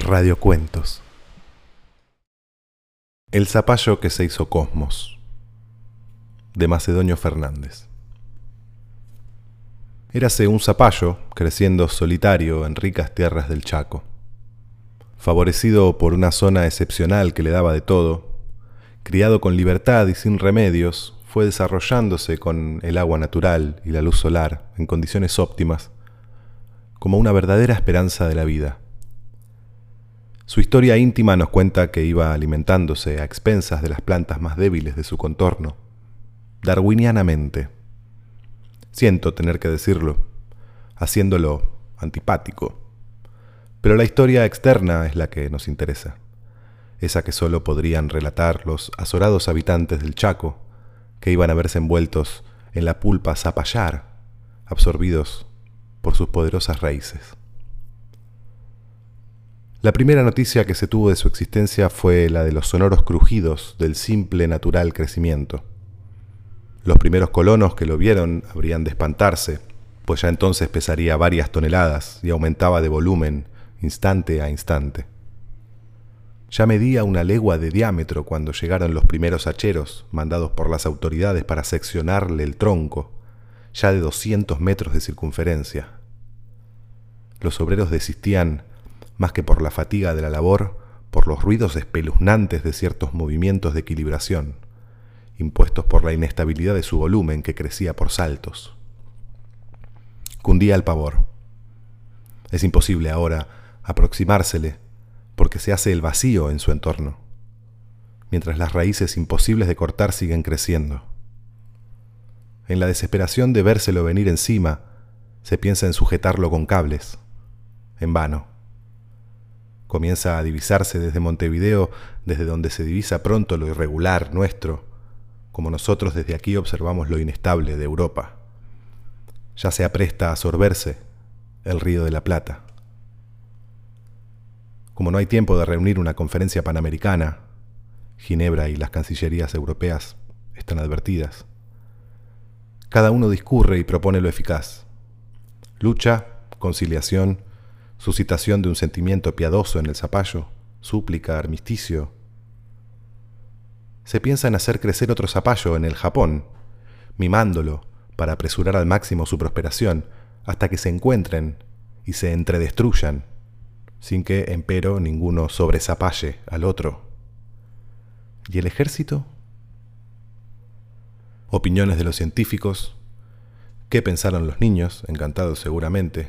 Radiocuentos. El zapallo que se hizo cosmos. De Macedonio Fernández. Érase un zapallo creciendo solitario en ricas tierras del Chaco. Favorecido por una zona excepcional que le daba de todo, criado con libertad y sin remedios, fue desarrollándose con el agua natural y la luz solar en condiciones óptimas, como una verdadera esperanza de la vida. Su historia íntima nos cuenta que iba alimentándose a expensas de las plantas más débiles de su contorno, darwinianamente. Siento tener que decirlo, haciéndolo antipático. Pero la historia externa es la que nos interesa, esa que solo podrían relatar los azorados habitantes del Chaco, que iban a verse envueltos en la pulpa zapallar, absorbidos por sus poderosas raíces. La primera noticia que se tuvo de su existencia fue la de los sonoros crujidos del simple natural crecimiento. Los primeros colonos que lo vieron habrían de espantarse, pues ya entonces pesaría varias toneladas y aumentaba de volumen instante a instante. Ya medía una legua de diámetro cuando llegaron los primeros hacheros mandados por las autoridades para seccionarle el tronco, ya de 200 metros de circunferencia. Los obreros desistían, más que por la fatiga de la labor, por los ruidos espeluznantes de ciertos movimientos de equilibración, impuestos por la inestabilidad de su volumen que crecía por saltos. Cundía el pavor. Es imposible ahora aproximársele porque se hace el vacío en su entorno, mientras las raíces imposibles de cortar siguen creciendo. En la desesperación de vérselo venir encima, se piensa en sujetarlo con cables. En vano. Comienza a divisarse desde Montevideo, desde donde se divisa pronto lo irregular nuestro, como nosotros desde aquí observamos lo inestable de Europa. Ya se apresta a sorberse el río de la Plata. Como no hay tiempo de reunir una conferencia panamericana, Ginebra y las cancillerías europeas están advertidas. Cada uno discurre y propone lo eficaz. Lucha, conciliación, suscitación de un sentimiento piadoso en el zapallo, súplica, armisticio. Se piensa en hacer crecer otro zapallo en el Japón, mimándolo para apresurar al máximo su prosperación, hasta que se encuentren y se entredestruyan sin que, empero, ninguno sobresapalle al otro. ¿Y el ejército? Opiniones de los científicos. ¿Qué pensaron los niños? Encantados seguramente.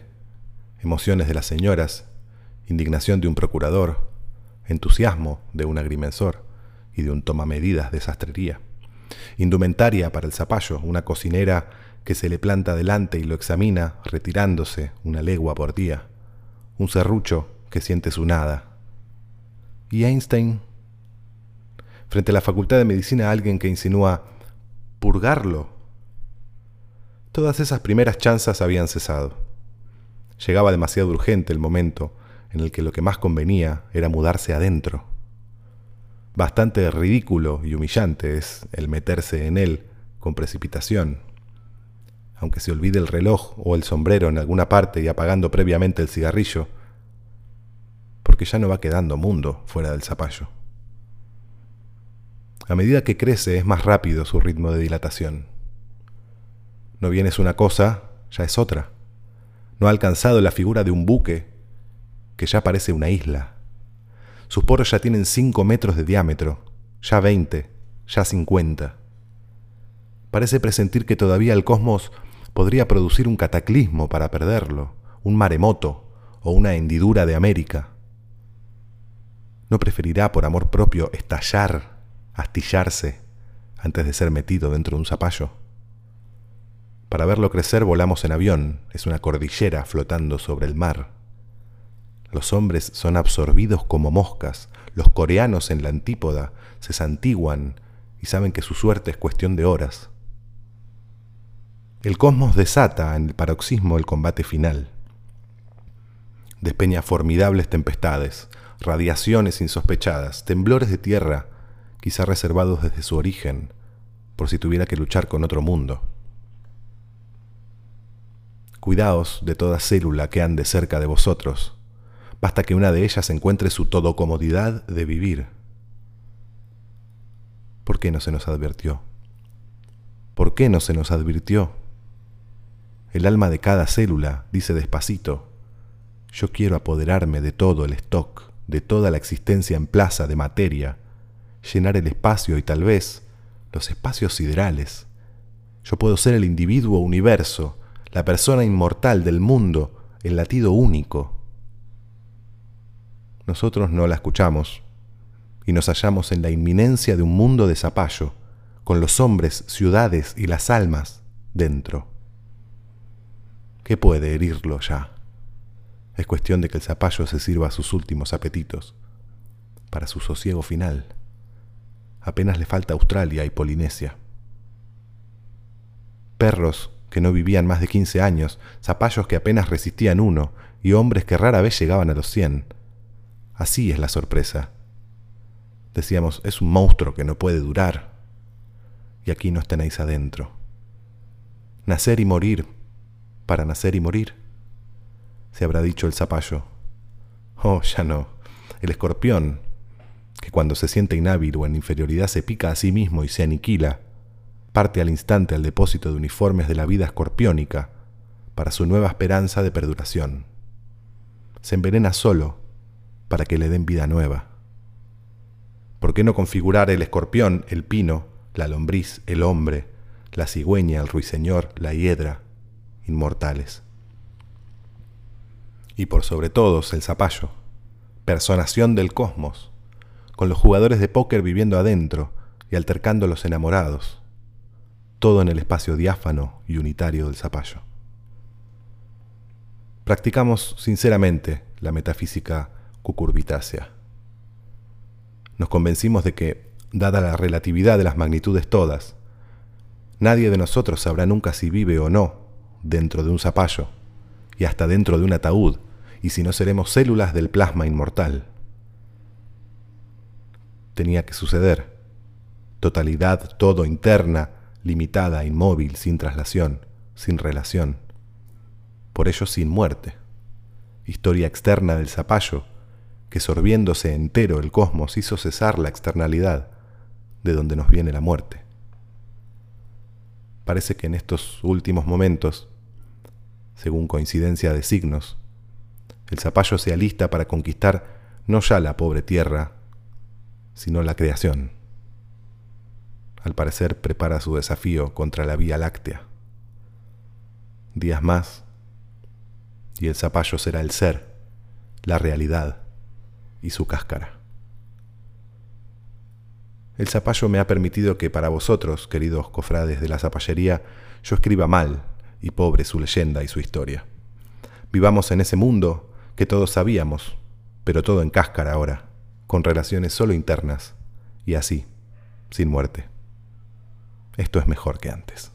Emociones de las señoras. Indignación de un procurador. Entusiasmo de un agrimensor y de un tomamedidas de sastrería. Indumentaria para el zapallo, una cocinera que se le planta delante y lo examina, retirándose una legua por día. Un serrucho que siente su nada. Y Einstein, frente a la Facultad de Medicina, alguien que insinúa purgarlo. Todas esas primeras chanzas habían cesado. Llegaba demasiado urgente el momento en el que lo que más convenía era mudarse adentro. Bastante ridículo y humillante es el meterse en él con precipitación. Aunque se olvide el reloj o el sombrero en alguna parte y apagando previamente el cigarrillo, porque ya no va quedando mundo fuera del zapallo. A medida que crece es más rápido su ritmo de dilatación. No bien es una cosa, ya es otra. No ha alcanzado la figura de un buque, que ya parece una isla. Sus poros ya tienen 5 metros de diámetro, ya 20, ya 50. Parece presentir que todavía el cosmos podría producir un cataclismo para perderlo, un maremoto o una hendidura de América. ¿No preferirá por amor propio estallar, astillarse, antes de ser metido dentro de un zapallo? Para verlo crecer volamos en avión, es una cordillera flotando sobre el mar. Los hombres son absorbidos como moscas, los coreanos en la antípoda se santiguan y saben que su suerte es cuestión de horas. El cosmos desata en el paroxismo el combate final. Despeña formidables tempestades, radiaciones insospechadas, temblores de tierra, quizá reservados desde su origen, por si tuviera que luchar con otro mundo. Cuidaos de toda célula que ande cerca de vosotros. Basta que una de ellas encuentre su todo comodidad de vivir. ¿Por qué no se nos advirtió? ¿Por qué no se nos advirtió? El alma de cada célula dice despacito, yo quiero apoderarme de todo el stock, de toda la existencia en plaza de materia, llenar el espacio y tal vez los espacios siderales. Yo puedo ser el individuo universo, la persona inmortal del mundo, el latido único. Nosotros no la escuchamos y nos hallamos en la inminencia de un mundo de zapallo, con los hombres, ciudades y las almas dentro. ¿Qué puede herirlo ya? Es cuestión de que el zapallo se sirva sus últimos apetitos, para su sosiego final. Apenas le falta Australia y Polinesia. Perros que no vivían más de 15 años, zapallos que apenas resistían uno y hombres que rara vez llegaban a los 100. Así es la sorpresa. Decíamos, es un monstruo que no puede durar. Y aquí nos tenéis adentro. Nacer y morir, para nacer y morir, se habrá dicho el zapallo. Oh, ya no. El escorpión, que cuando se siente inhábil o en inferioridad se pica a sí mismo y se aniquila, parte al instante al depósito de uniformes de la vida escorpiónica para su nueva esperanza de perduración. Se envenena solo para que le den vida nueva. ¿Por qué no configurar el escorpión, el pino, la lombriz, el hombre, la cigüeña, el ruiseñor, la hiedra, inmortales? Y por sobre todos el zapallo, personación del cosmos, con los jugadores de póker viviendo adentro y altercando los enamorados, todo en el espacio diáfano y unitario del zapallo. Practicamos sinceramente la metafísica cucurbitácea. Nos convencimos de que, dada la relatividad de las magnitudes todas, nadie de nosotros sabrá nunca si vive o no dentro de un zapallo y hasta dentro de un ataúd, y si no seremos células del plasma inmortal. Tenía que suceder. Totalidad todo interna, limitada, inmóvil, sin traslación, sin relación. Por ello sin muerte. Historia externa del zapallo, que sorbiéndose entero el cosmos hizo cesar la externalidad, de donde nos viene la muerte. Parece que en estos últimos momentos, según coincidencia de signos, el zapallo se alista para conquistar no ya la pobre tierra, sino la creación al parecer prepara su desafío contra la Vía Láctea. Días más, y el zapallo será el ser, la realidad y su cáscara. El zapallo me ha permitido que para vosotros, queridos cofrades de la zapallería, yo escriba mal y pobre su leyenda y su historia. Vivamos en ese mundo que todos sabíamos, pero todo en cáscara ahora, con relaciones solo internas, y así, sin muerte esto es mejor que antes.